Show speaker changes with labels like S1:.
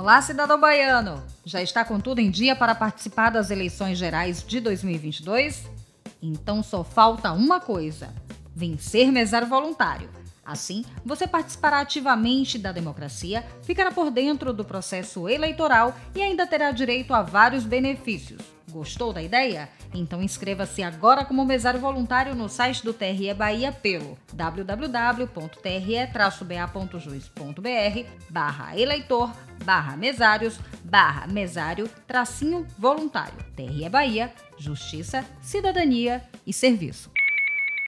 S1: Olá, cidadão baiano! Já está com tudo em dia para participar das eleições gerais de 2022? Então só falta uma coisa: vencer mesário voluntário. Assim, você participará ativamente da democracia, ficará por dentro do processo eleitoral e ainda terá direito a vários benefícios. Gostou da ideia? Então inscreva-se agora como mesário voluntário no site do TRE Bahia pelo www.tre-ba.juiz.br barra eleitor barra mesários barra mesário tracinho voluntário. TRE Bahia, Justiça, Cidadania e Serviço.